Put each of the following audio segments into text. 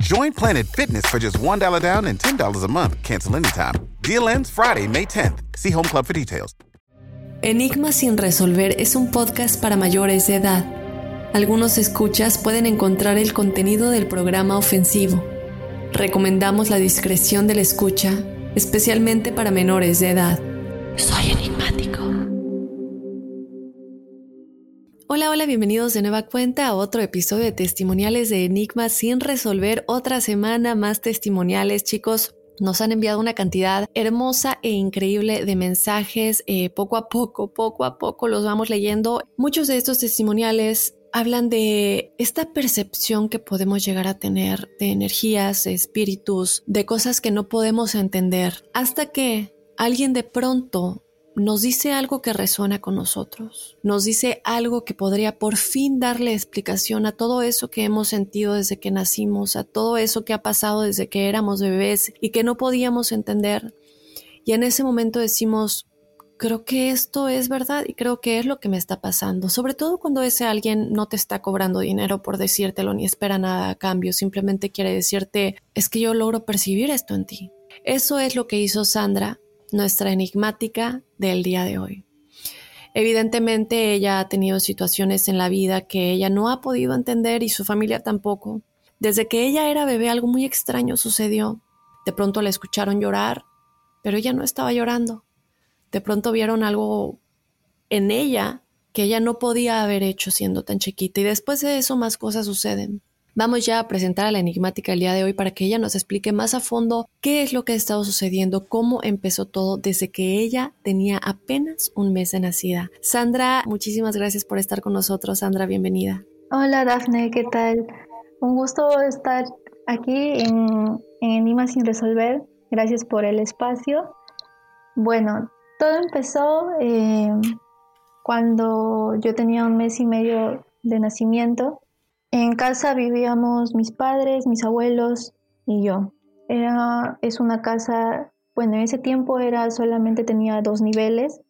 Join Planet Fitness for just $1 down and $10 a month. Cancel anytime. Deal ends Friday, May 10th. See Home Club for details. Enigma sin resolver es un podcast para mayores de edad. Algunos escuchas pueden encontrar el contenido del programa ofensivo. Recomendamos la discreción de la escucha, especialmente para menores de edad. Soy enigmático. Hola, hola, bienvenidos de nueva cuenta a otro episodio de testimoniales de Enigma sin resolver. Otra semana más testimoniales, chicos. Nos han enviado una cantidad hermosa e increíble de mensajes. Eh, poco a poco, poco a poco los vamos leyendo. Muchos de estos testimoniales hablan de esta percepción que podemos llegar a tener de energías, de espíritus, de cosas que no podemos entender, hasta que alguien de pronto nos dice algo que resuena con nosotros, nos dice algo que podría por fin darle explicación a todo eso que hemos sentido desde que nacimos, a todo eso que ha pasado desde que éramos bebés y que no podíamos entender. Y en ese momento decimos, creo que esto es verdad y creo que es lo que me está pasando, sobre todo cuando ese alguien no te está cobrando dinero por decírtelo ni espera nada a cambio, simplemente quiere decirte, es que yo logro percibir esto en ti. Eso es lo que hizo Sandra nuestra enigmática del día de hoy. Evidentemente ella ha tenido situaciones en la vida que ella no ha podido entender y su familia tampoco. Desde que ella era bebé algo muy extraño sucedió. De pronto la escucharon llorar, pero ella no estaba llorando. De pronto vieron algo en ella que ella no podía haber hecho siendo tan chiquita y después de eso más cosas suceden. Vamos ya a presentar a la enigmática el día de hoy para que ella nos explique más a fondo qué es lo que ha estado sucediendo, cómo empezó todo desde que ella tenía apenas un mes de nacida. Sandra, muchísimas gracias por estar con nosotros. Sandra, bienvenida. Hola Dafne, ¿qué tal? Un gusto estar aquí en, Enigma sin resolver. Gracias por el espacio. Bueno, todo empezó eh, cuando yo tenía un mes y medio de nacimiento en casa vivíamos mis padres, mis abuelos y yo. Era, es una casa, bueno, en ese tiempo era solamente tenía dos niveles.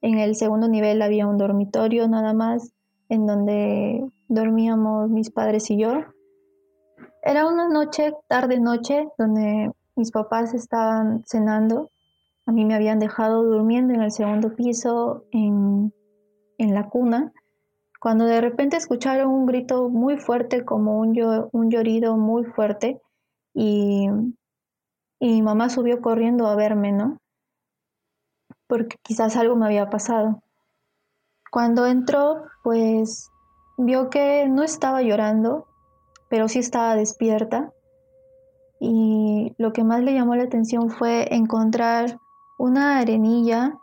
En el segundo nivel había un dormitorio nada más, en donde dormíamos mis padres y yo. Era una noche, tarde noche, donde mis papás estaban cenando. A mí me habían dejado durmiendo en el segundo piso, en, en la cuna cuando de repente escucharon un grito muy fuerte, como un, un llorido muy fuerte, y, y mi mamá subió corriendo a verme, ¿no? Porque quizás algo me había pasado. Cuando entró, pues vio que no estaba llorando, pero sí estaba despierta. Y lo que más le llamó la atención fue encontrar una arenilla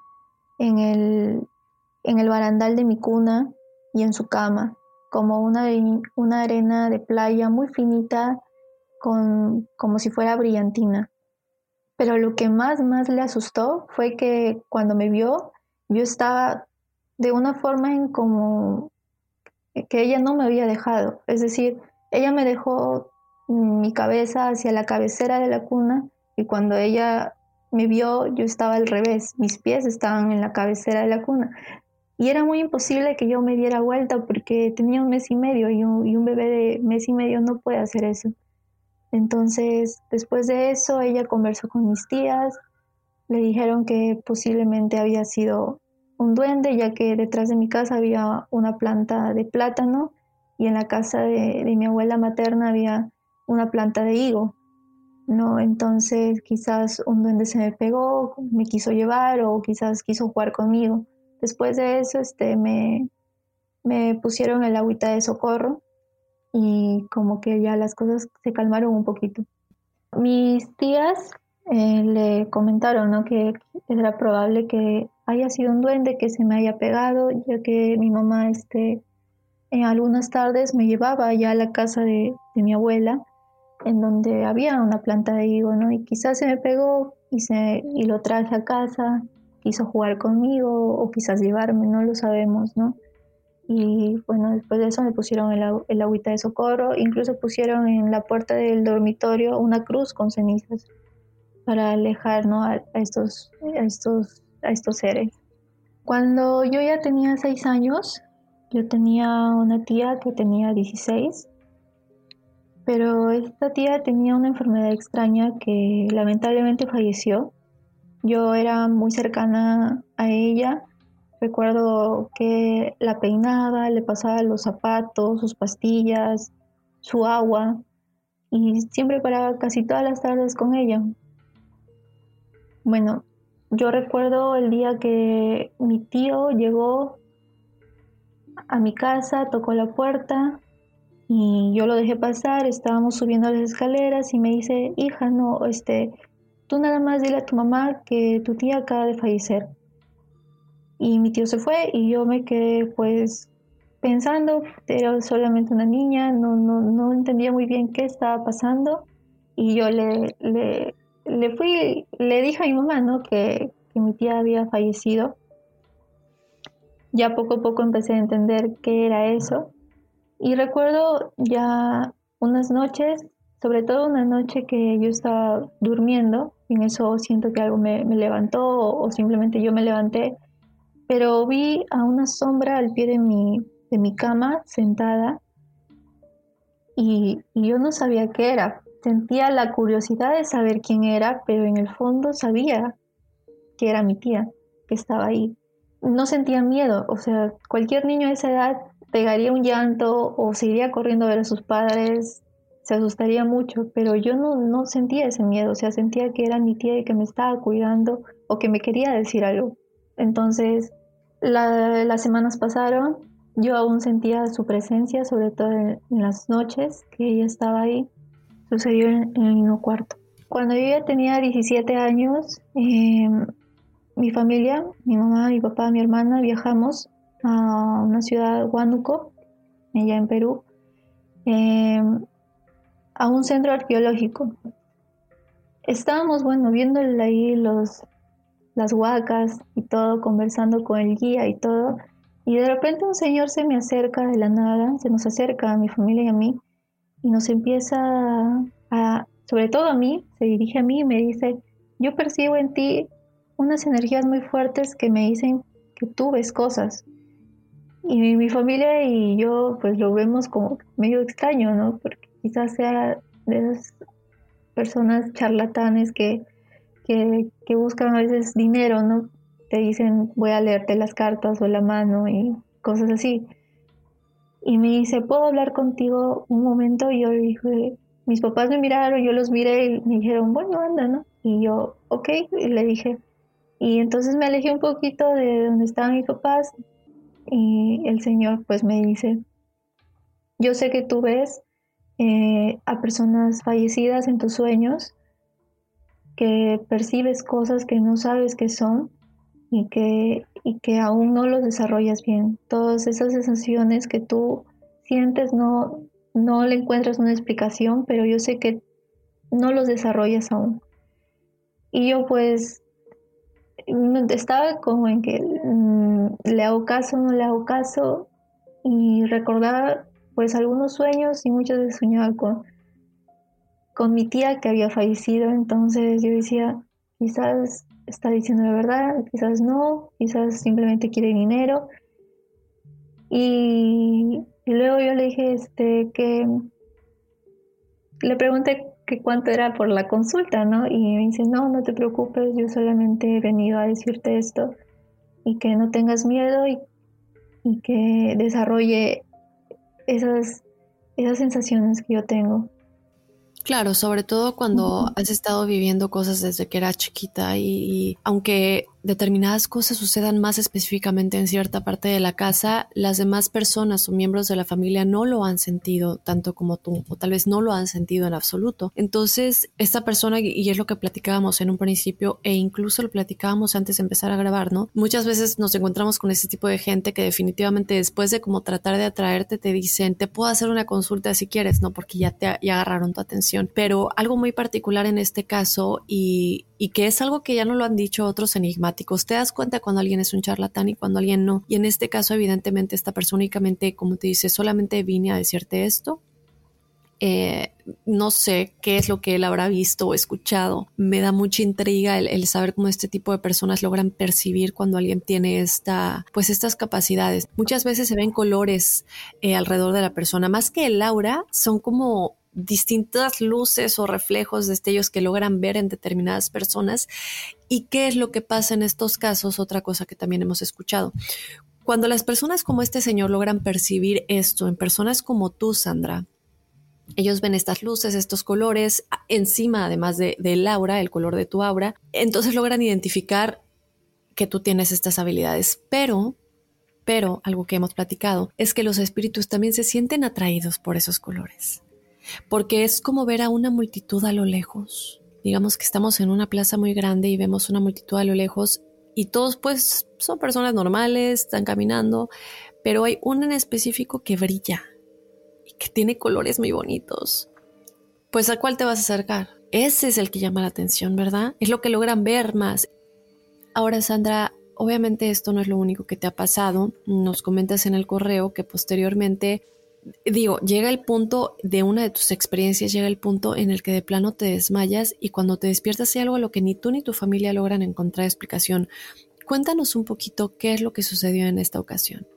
en el, en el barandal de mi cuna y en su cama, como una, una arena de playa muy finita, con, como si fuera brillantina. Pero lo que más, más le asustó fue que cuando me vio, yo estaba de una forma en como que ella no me había dejado. Es decir, ella me dejó mi cabeza hacia la cabecera de la cuna y cuando ella me vio yo estaba al revés, mis pies estaban en la cabecera de la cuna. Y era muy imposible que yo me diera vuelta porque tenía un mes y medio y un, bebé de mes y medio no puede hacer eso. Entonces, después de eso, ella conversó con mis tías, le dijeron que posiblemente había sido un duende, ya que detrás de mi casa había una planta de plátano y en la casa de, de mi abuela materna había una planta de higo. ¿no? Entonces quizás un duende se me pegó, me quiso llevar o quizás quiso jugar conmigo. Después de eso este, me, me pusieron el agüita de socorro y como que ya las cosas se calmaron un poquito. Mis tías eh, le comentaron que era probable que haya sido un duende que se me haya pegado, ya que mi mamá este, en algunas tardes me llevaba ya a la casa de, de mi abuela en donde había una planta de higo, ¿no? Y quizás se me pegó y, se, y lo traje a casa, quiso jugar conmigo o quizás llevarme, no lo sabemos, ¿no? Y bueno, después de eso me pusieron el, el agüita de socorro, incluso pusieron en la puerta del dormitorio una cruz con cenizas para alejar ¿no? a, estos, a, estos, a estos seres. Cuando yo ya tenía seis años, yo tenía una tía que tenía 16 pero esta tía tenía una enfermedad extraña que lamentablemente falleció. Yo era muy cercana a ella. Recuerdo que la peinaba, le pasaba los zapatos, sus pastillas, su agua y siempre paraba casi todas las tardes con ella. Bueno, yo recuerdo el día que mi tío llegó a mi casa, tocó la puerta y yo lo dejé pasar, estábamos subiendo las escaleras y me dice, hija, no, este, tú nada más dile a tu mamá que tu tía acaba de fallecer. Y mi tío se fue y yo me quedé pues pensando, era solamente una niña, no, no, no entendía muy bien qué estaba pasando y yo le, le, le fui, le dije a mi mamá, ¿no? Que, que mi tía había fallecido. Ya poco a poco empecé a entender qué era eso y recuerdo ya unas noches, sobre todo una noche que yo estaba durmiendo, en eso siento que algo me, levantó o, simplemente yo me levanté, pero vi a una sombra al pie de mi, de mi cama sentada y, y yo no sabía qué era. Sentía la curiosidad de saber quién era, pero en el fondo sabía que era mi tía, que estaba ahí. No sentía miedo, o sea, cualquier niño de esa edad pegaría un llanto o se iría corriendo a ver a sus padres, se asustaría mucho, pero yo no, no sentía ese miedo, o sea, sentía que era mi tía y que me estaba cuidando o que me quería decir algo. Entonces, las semanas pasaron, yo aún sentía su presencia, sobre todo en, las noches que ella estaba ahí. Sucedió en, el mismo cuarto. Cuando yo ya tenía 17 años, em, mi familia, mi mamá, mi papá, mi hermana, viajamos a una ciudad, Huánuco, allá en Perú, em, a un centro arqueológico. Estábamos, bueno, viendo ahí los, las huacas y todo, conversando con el guía y todo, y de repente un señor se me acerca de la nada, se nos acerca a mi familia y a mí, y nos empieza a, sobre todo a mí, se dirige a mí y me dice, yo percibo en ti unas energías muy fuertes que me dicen que tú ves cosas. Y mi familia y yo pues lo vemos como medio extraño, ¿no? Porque quizás sea de esas personas charlatanes que, que, buscan a veces dinero, ¿no? Te dicen voy a leerte las cartas o la mano y cosas así. Y me dice, ¿puedo hablar contigo un momento? Y yo dije, mis papás me miraron, yo los miré y me dijeron, bueno, anda, ¿no? Y yo, ok, y le dije. Y entonces me alejé un poquito de donde estaban mis papás, y el Señor pues me dice, yo sé que tú ves eh, a personas fallecidas en tus sueños, que percibes cosas que no sabes que son y que, y que aún no los desarrollas bien. Todas esas sensaciones que tú sientes no, no le encuentras una explicación, pero yo sé que no los desarrollas aún. Y yo pues estaba como en que mm, le hago caso, no le hago caso y recordaba pues algunos sueños y muchas veces soñaba con, con mi tía que había fallecido, entonces yo decía, quizás está diciendo la verdad, quizás no, quizás simplemente quiere dinero. Y, luego yo le dije este que le pregunté que cuánto era por la consulta, ¿no? Y me dice, no, no te preocupes, yo solamente he venido a decirte esto y que no tengas miedo y, y que desarrolle esas, esas sensaciones que yo tengo. Claro, sobre todo cuando has estado viviendo cosas desde que era chiquita y, aunque determinadas cosas sucedan más específicamente en cierta parte de la casa, las demás personas o miembros de la familia no lo han sentido tanto como tú, o tal vez no lo han sentido en absoluto. Entonces, esta persona, y es lo que platicábamos en un principio, e incluso lo platicábamos antes de empezar a grabar, ¿no? Muchas veces nos encontramos con ese tipo de gente que definitivamente después de como tratar de atraerte, te dicen, te puedo hacer una consulta si quieres, ¿no? Porque ya te agarraron tu atención. Pero algo muy particular en este caso, y, y que es algo que ya no lo han dicho otros enigmáticos. Te das cuenta cuando alguien es un charlatán y cuando alguien no. Y en este caso, evidentemente, esta persona únicamente, como te dice, solamente vine a decirte esto. Eh, no sé qué es lo que él habrá visto o escuchado. Me da mucha intriga el, saber cómo este tipo de personas logran percibir cuando alguien tiene esta, pues estas capacidades. Muchas veces se ven colores eh, alrededor de la persona, más que el aura, son como distintas luces o reflejos, destellos que logran ver en determinadas personas. ¿Y qué es lo que pasa en estos casos? Otra cosa que también hemos escuchado. Cuando las personas como este señor logran percibir esto en personas como tú, Sandra, ellos ven estas luces, estos colores, encima además de, del aura, el color de tu aura, entonces logran identificar que tú tienes estas habilidades. Pero, pero, algo que hemos platicado, es que los espíritus también se sienten atraídos por esos colores porque es como ver a una multitud a lo lejos. Digamos que estamos en una plaza muy grande y vemos una multitud a lo lejos y todos pues son personas normales, están caminando, pero hay uno en específico que brilla y que tiene colores muy bonitos. Pues a cuál te vas a acercar? Ese es el que llama la atención, ¿verdad? Es lo que logran ver más. Ahora, Sandra, obviamente esto no es lo único que te ha pasado. Nos comentas en el correo que posteriormente digo, llega el punto de una de tus experiencias, llega el punto en el que de plano te desmayas y cuando te despiertas hay algo a lo que ni tú ni tu familia logran encontrar explicación. Cuéntanos un poquito qué es lo que sucedió en esta ocasión.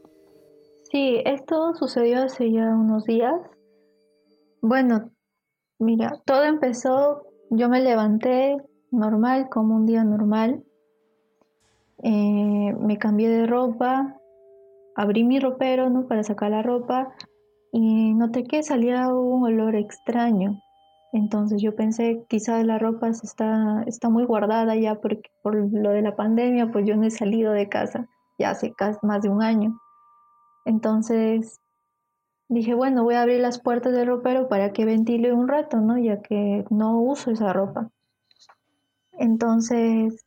Sí, esto sucedió hace ya unos días. Bueno, mira, todo empezó, yo me levanté normal, como un día normal. Eh, me cambié de ropa, abrí mi ropero, ¿no? Para sacar la ropa y noté que salía un olor extraño. Entonces yo pensé, quizás la ropa está, está muy guardada ya porque por lo de la pandemia, pues yo no he salido de casa ya hace más de un año. Entonces dije, bueno, voy a abrir las puertas del ropero para que ventile un rato, ¿no? Ya que no uso esa ropa. Entonces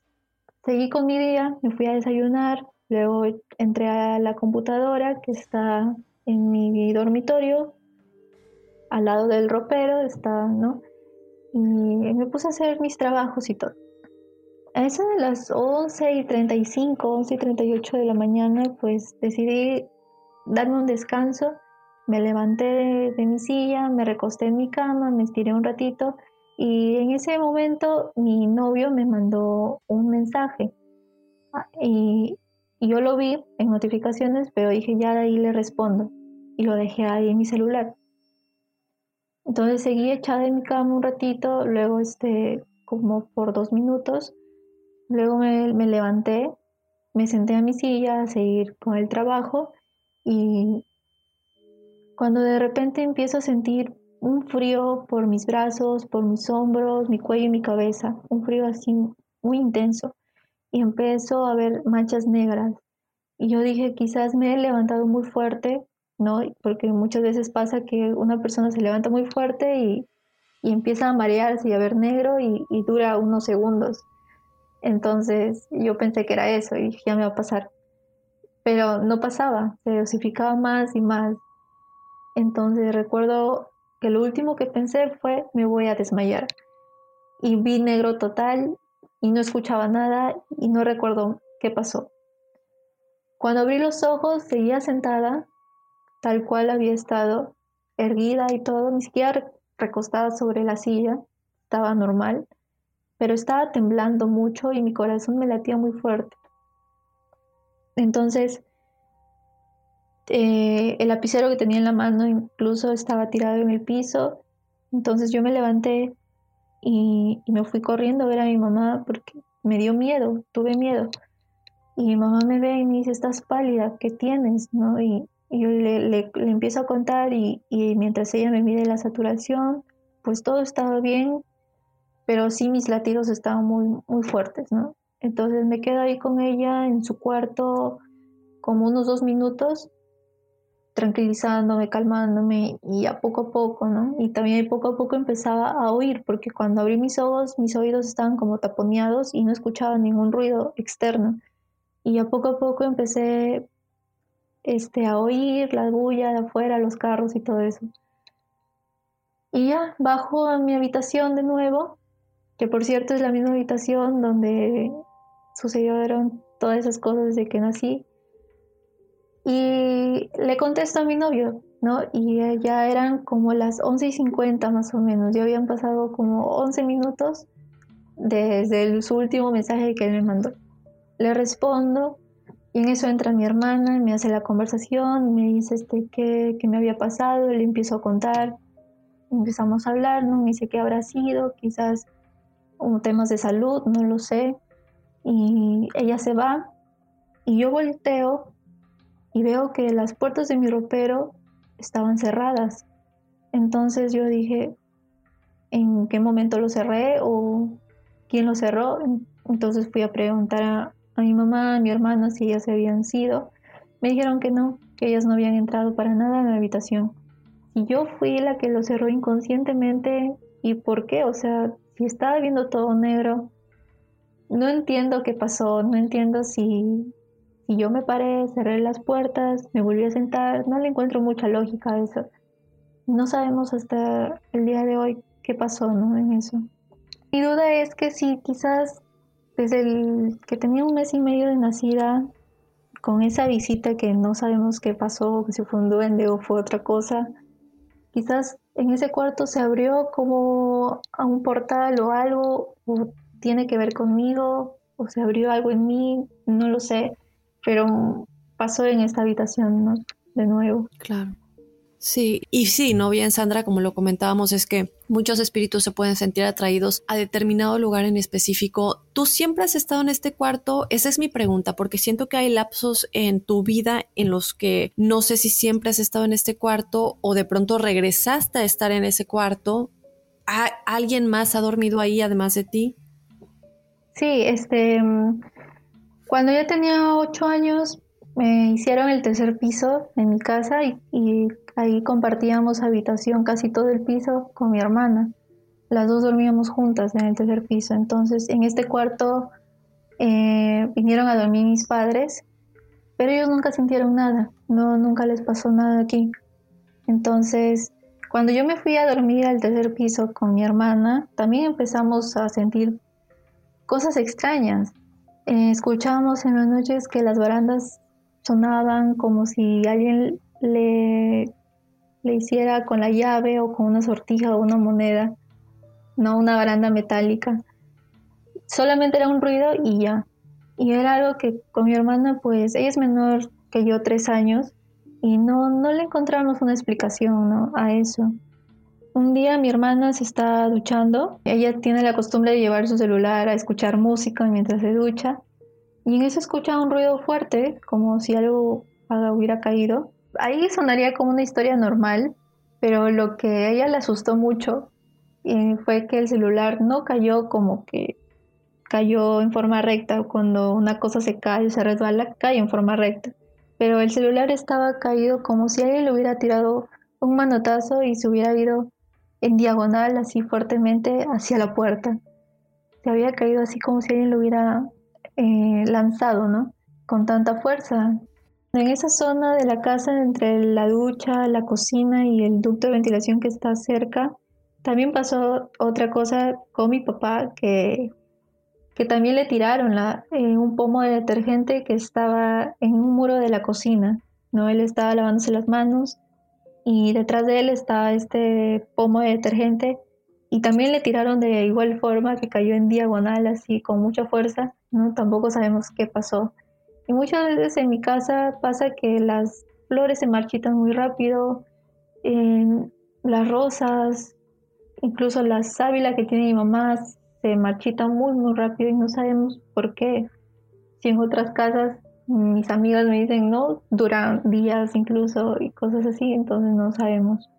seguí con mi día, me fui a desayunar, luego entré a la computadora que está en mi dormitorio, al lado del ropero está, ¿no? Y me puse a hacer mis trabajos y todo. A eso de las 11 y 35, 11 y 38 de la mañana, pues decidí darme un descanso. Me levanté de, mi silla, me recosté en mi cama, me estiré un ratito y en ese momento mi novio me mandó un mensaje. Ah, y y yo lo vi en notificaciones, pero dije, ya de ahí le respondo. Y lo dejé ahí en mi celular. Entonces seguí echada en mi cama un ratito, luego este, como por dos minutos. Luego me, me levanté, me senté a mi silla a seguir con el trabajo y cuando de repente empiezo a sentir un frío por mis brazos, por mis hombros, mi cuello y mi cabeza, un frío así muy intenso y empezó a ver manchas negras. Y yo dije, quizás me he levantado muy fuerte, ¿no? Porque muchas veces pasa que una persona se levanta muy fuerte y, empieza a marearse y a ver negro y, dura unos segundos. Entonces yo pensé que era eso y ya me va a pasar. Pero no pasaba, se dosificaba más y más. Entonces recuerdo que lo último que pensé fue me voy a desmayar. Y vi negro total y no escuchaba nada y no recuerdo qué pasó. Cuando abrí los ojos seguía sentada, tal cual había estado, erguida y todo, ni siquiera recostada sobre la silla, estaba normal, pero estaba temblando mucho y mi corazón me latía muy fuerte. Entonces, eh, el lapicero que tenía en la mano incluso estaba tirado en el piso. Entonces yo me levanté y, me fui corriendo a ver a mi mamá porque me dio miedo, tuve miedo. Y mi mamá me ve y me dice, estás pálida, ¿qué tienes? ¿No? Y, yo le, empiezo a contar y, y, mientras ella me mide la saturación, pues todo estaba bien, pero sí mis latidos estaban muy, muy fuertes, ¿no? Entonces me quedo ahí con ella en su cuarto como unos dos minutos, tranquilizándome, calmándome y a poco a poco, ¿no? Y también poco a poco empezaba a oír, porque cuando abrí mis ojos, mis oídos estaban como taponeados y no escuchaba ningún ruido externo. Y a poco a poco empecé este, a oír la bulla de afuera, los carros y todo eso. Y ya, bajo a mi habitación de nuevo, que por cierto es la misma habitación donde sucedieron todas esas cosas desde que nací. Y le contesto a mi novio, ¿no? Y ya eran como las 11 y 50 más o menos. Ya habían pasado como 11 minutos desde su último mensaje que él me mandó. Le respondo y en eso entra mi hermana me hace la conversación me dice este, qué, qué me había pasado. Le empiezo a contar. Empezamos a hablar, ¿no? Me dice qué habrá sido, quizás un temas de salud, no lo sé y ella se va y yo volteo y veo que las puertas de mi ropero estaban cerradas. Entonces yo dije, ¿en qué momento lo cerré o quién lo cerró? Entonces fui a preguntar a, mi mamá, a mi hermana si ellas habían sido. Me dijeron que no, que ellas no habían entrado para nada en la habitación. Y yo fui la que lo cerró inconscientemente. ¿Y por qué? O sea, si estaba viendo todo negro, no entiendo qué pasó, no entiendo si, si yo me paré, cerré las puertas, me volví a sentar, no le encuentro mucha lógica a eso. No sabemos hasta el día de hoy qué pasó ¿no? en eso. Mi duda es que si quizás desde el que tenía un mes y medio de nacida, con esa visita que no sabemos qué pasó, si fue un duende o fue otra cosa, quizás en ese cuarto se abrió como a un portal o algo, tiene que ver conmigo o se abrió algo en mí, no lo sé, pero pasó en esta habitación, ¿no? De nuevo. Claro. Sí, y sí, no bien Sandra, como lo comentábamos, es que muchos espíritus se pueden sentir atraídos a determinado lugar en específico. ¿Tú siempre has estado en este cuarto? Esa es mi pregunta, porque siento que hay lapsos en tu vida en los que no sé si siempre has estado en este cuarto o de pronto regresaste a estar en ese cuarto. ¿Alguien más ha dormido ahí además de ti? Sí, este, mm, cuando yo tenía ocho años me hicieron el tercer piso en mi casa y, ahí compartíamos habitación casi todo el piso con mi hermana. Las dos dormíamos juntas en el tercer piso. Entonces, en este cuarto eh, vinieron a dormir mis padres, pero ellos nunca sintieron nada, no, nunca les pasó nada aquí. Entonces, cuando yo me fui a dormir al tercer piso con mi hermana, también empezamos a sentir cosas extrañas. Eh, escuchábamos en las noches que las barandas sonaban como si alguien le, le hiciera con la llave o con una sortija o una moneda, no una baranda metálica. Solamente era un ruido y ya. Y era algo que con mi hermana, pues ella es menor que yo, tres años, y no, no le encontramos una explicación a eso. Un día mi hermana se está duchando. Ella tiene la costumbre de llevar su celular a escuchar música mientras se ducha. Y en eso escucha un ruido fuerte, como si algo hubiera caído. Ahí sonaría como una historia normal, pero lo que a ella le asustó mucho eh, fue que el celular no cayó como que cayó en forma recta. Cuando una cosa se cae, se resbala, cae en forma recta. Pero el celular estaba caído como si alguien le hubiera tirado un manotazo y se hubiera ido en diagonal, así fuertemente, hacia la puerta. Se había caído así como si alguien lo hubiera eh, lanzado, ¿no? Con tanta fuerza. En esa zona de la casa, entre la ducha, la cocina y el ducto de ventilación que está cerca, también pasó otra cosa con mi papá que que también le tiraron la, eh, un pomo de detergente que estaba en un muro de la cocina. ¿no? Él estaba lavándose las manos y detrás de él estaba este pomo de detergente y también le tiraron de igual forma que cayó en diagonal así con mucha fuerza, ¿no? Tampoco sabemos qué pasó. Y muchas veces en mi casa pasa que las flores se marchitan muy rápido, las rosas, incluso la sábila que tiene mi mamá se marchitan muy muy rápido y no sabemos por qué. Si en otras casas mis amigas me dicen no, duran días incluso y cosas así, entonces no sabemos.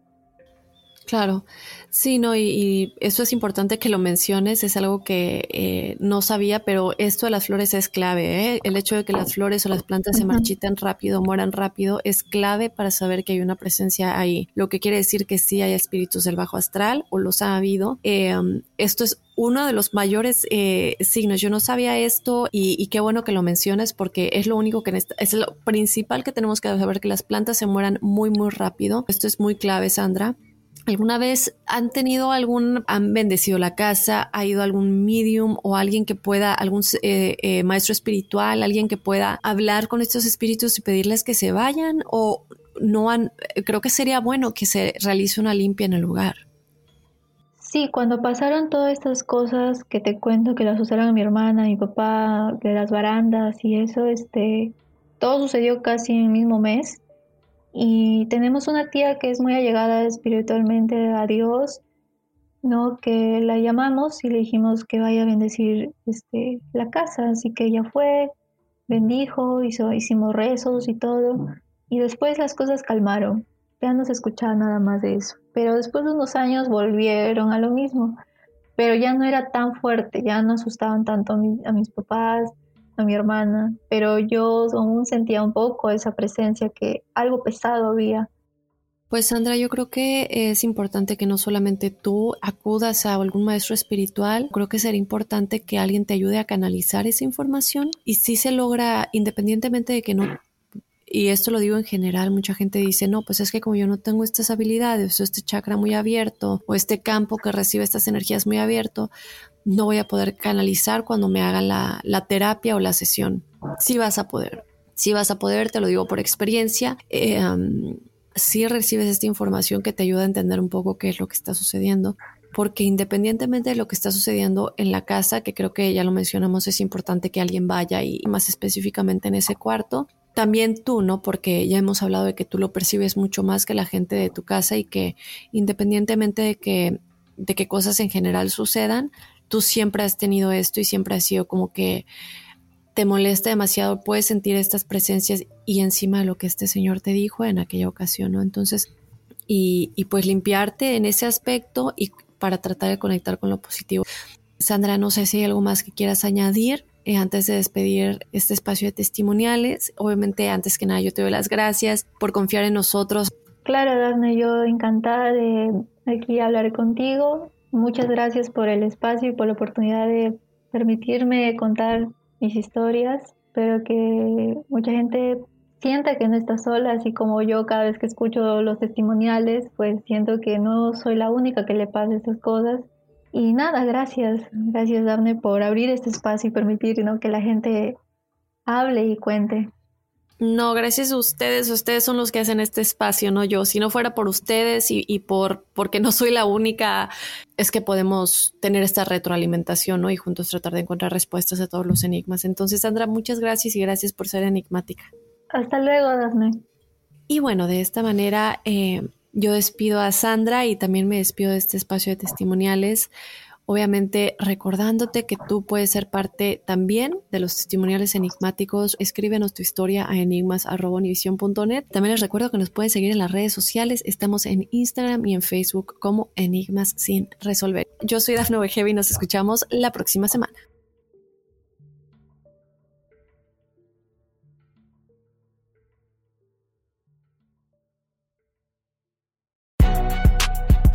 Claro, sí, no, y, eso es importante que lo menciones, es algo que eh, no sabía, pero esto de las flores es clave, ¿eh? el hecho de que las flores o las plantas se marchiten rápido, mueran rápido, es clave para saber que hay una presencia ahí, lo que quiere decir que sí hay espíritus del bajo astral o los ha habido. Eh, esto es uno de los mayores eh, signos. Yo no sabía esto y, qué bueno que lo menciones porque es lo único que es lo principal que tenemos que saber que las plantas se mueran muy muy rápido. Esto es muy clave, Sandra. ¿Alguna vez han tenido algún, han bendecido la casa, ha ido algún medium o alguien que pueda, algún eh, eh, maestro espiritual, alguien que pueda hablar con estos espíritus y pedirles que se vayan? ¿O no han, creo que sería bueno que se realice una limpia en el lugar? Sí, cuando pasaron todas estas cosas que te cuento que las usaron mi hermana, mi papá, de las barandas y eso, este, todo sucedió casi en el mismo mes. Y tenemos una tía que es muy allegada espiritualmente a Dios, ¿no? Que la llamamos y le dijimos que vaya a bendecir este, la casa. Así que ella fue, bendijo, hizo, hicimos rezos y todo. Y después las cosas calmaron. Ya no se escuchaba nada más de eso. Pero después de unos años volvieron a lo mismo. Pero ya no era tan fuerte, ya no asustaban tanto a mis papás, a mi hermana, pero yo aún sentía un poco esa presencia que algo pesado había. Pues Sandra, yo creo que es importante que no solamente tú acudas a algún maestro espiritual, creo que sería importante que alguien te ayude a canalizar esa información y si se logra, independientemente de que no, y esto lo digo en general, mucha gente dice, no, pues es que como yo no tengo estas habilidades, o este chakra muy abierto, o este campo que recibe estas energías muy abierto, no voy a poder canalizar cuando me haga la, terapia o la sesión. Sí vas a poder, sí vas a poder, te lo digo por experiencia. Eh, si recibes esta información que te ayuda a entender un poco qué es lo que está sucediendo, porque independientemente de lo que está sucediendo en la casa, que creo que ya lo mencionamos, es importante que alguien vaya y más específicamente en ese cuarto, también tú, ¿no? Porque ya hemos hablado de que tú lo percibes mucho más que la gente de tu casa y que independientemente de que, de que cosas en general sucedan, tú siempre has tenido esto y siempre has sido como que te molesta demasiado, puedes sentir estas presencias y encima de lo que este señor te dijo en aquella ocasión, ¿no? Entonces, y, y pues limpiarte en ese aspecto y para tratar de conectar con lo positivo. Sandra, no sé si hay algo más que quieras añadir eh, antes de despedir este espacio de testimoniales. Obviamente, antes que nada, yo te doy las gracias por confiar en nosotros. Claro, Dafne, yo encantada de aquí hablar contigo Muchas gracias por el espacio y por la oportunidad de permitirme contar mis historias. Espero que mucha gente sienta que no está sola, así como yo cada vez que escucho los testimoniales, pues siento que no soy la única que le pasa estas cosas. Y nada, gracias, gracias Daphne por abrir este espacio y permitir que la gente hable y cuente. No, gracias a ustedes. Ustedes son los que hacen este espacio, no yo. Si no fuera por ustedes y, por porque no soy la única, es que podemos tener esta retroalimentación, ¿no? Y juntos tratar de encontrar respuestas a todos los enigmas. Entonces, Sandra, muchas gracias y gracias por ser enigmática. Hasta luego, Daphne. Y bueno, de esta manera eh, yo despido a Sandra y también me despido de este espacio de testimoniales. Obviamente recordándote que tú puedes ser parte también de los testimoniales enigmáticos. Escríbenos tu historia a enigmas.univision.net. También les recuerdo que nos pueden seguir en las redes sociales. Estamos en Instagram y en Facebook como Enigmas sin resolver. Yo soy Dafne Wegevi y nos escuchamos la próxima semana.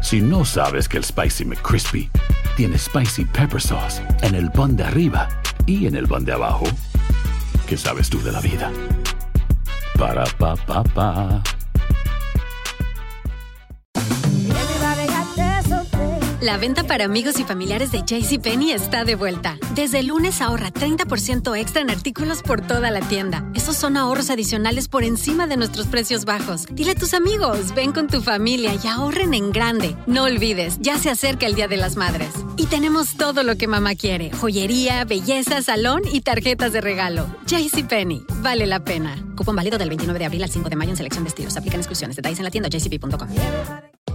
Si no sabes que el Spicy McCrispy tiene Spicy Pepper Sauce en el pan de arriba y en el pan de abajo, ¿qué sabes tú de la vida? Para, pa, pa. La venta para amigos y familiares de JCPenney está de vuelta. Desde lunes ahorra 30% extra en artículos por toda la tienda. Esos son ahorros adicionales por encima de nuestros precios bajos. Dile a tus amigos, ven con tu familia y ahorren en grande. No olvides, ya se acerca el Día de las Madres. Y tenemos todo lo que mamá quiere: joyería, belleza, salón y tarjetas de regalo. JCPenney, vale la pena. Cupón válido del 29 de abril al 5 de mayo en selección de estilos. Aplican exclusiones. Detalles en la tienda jcp.com.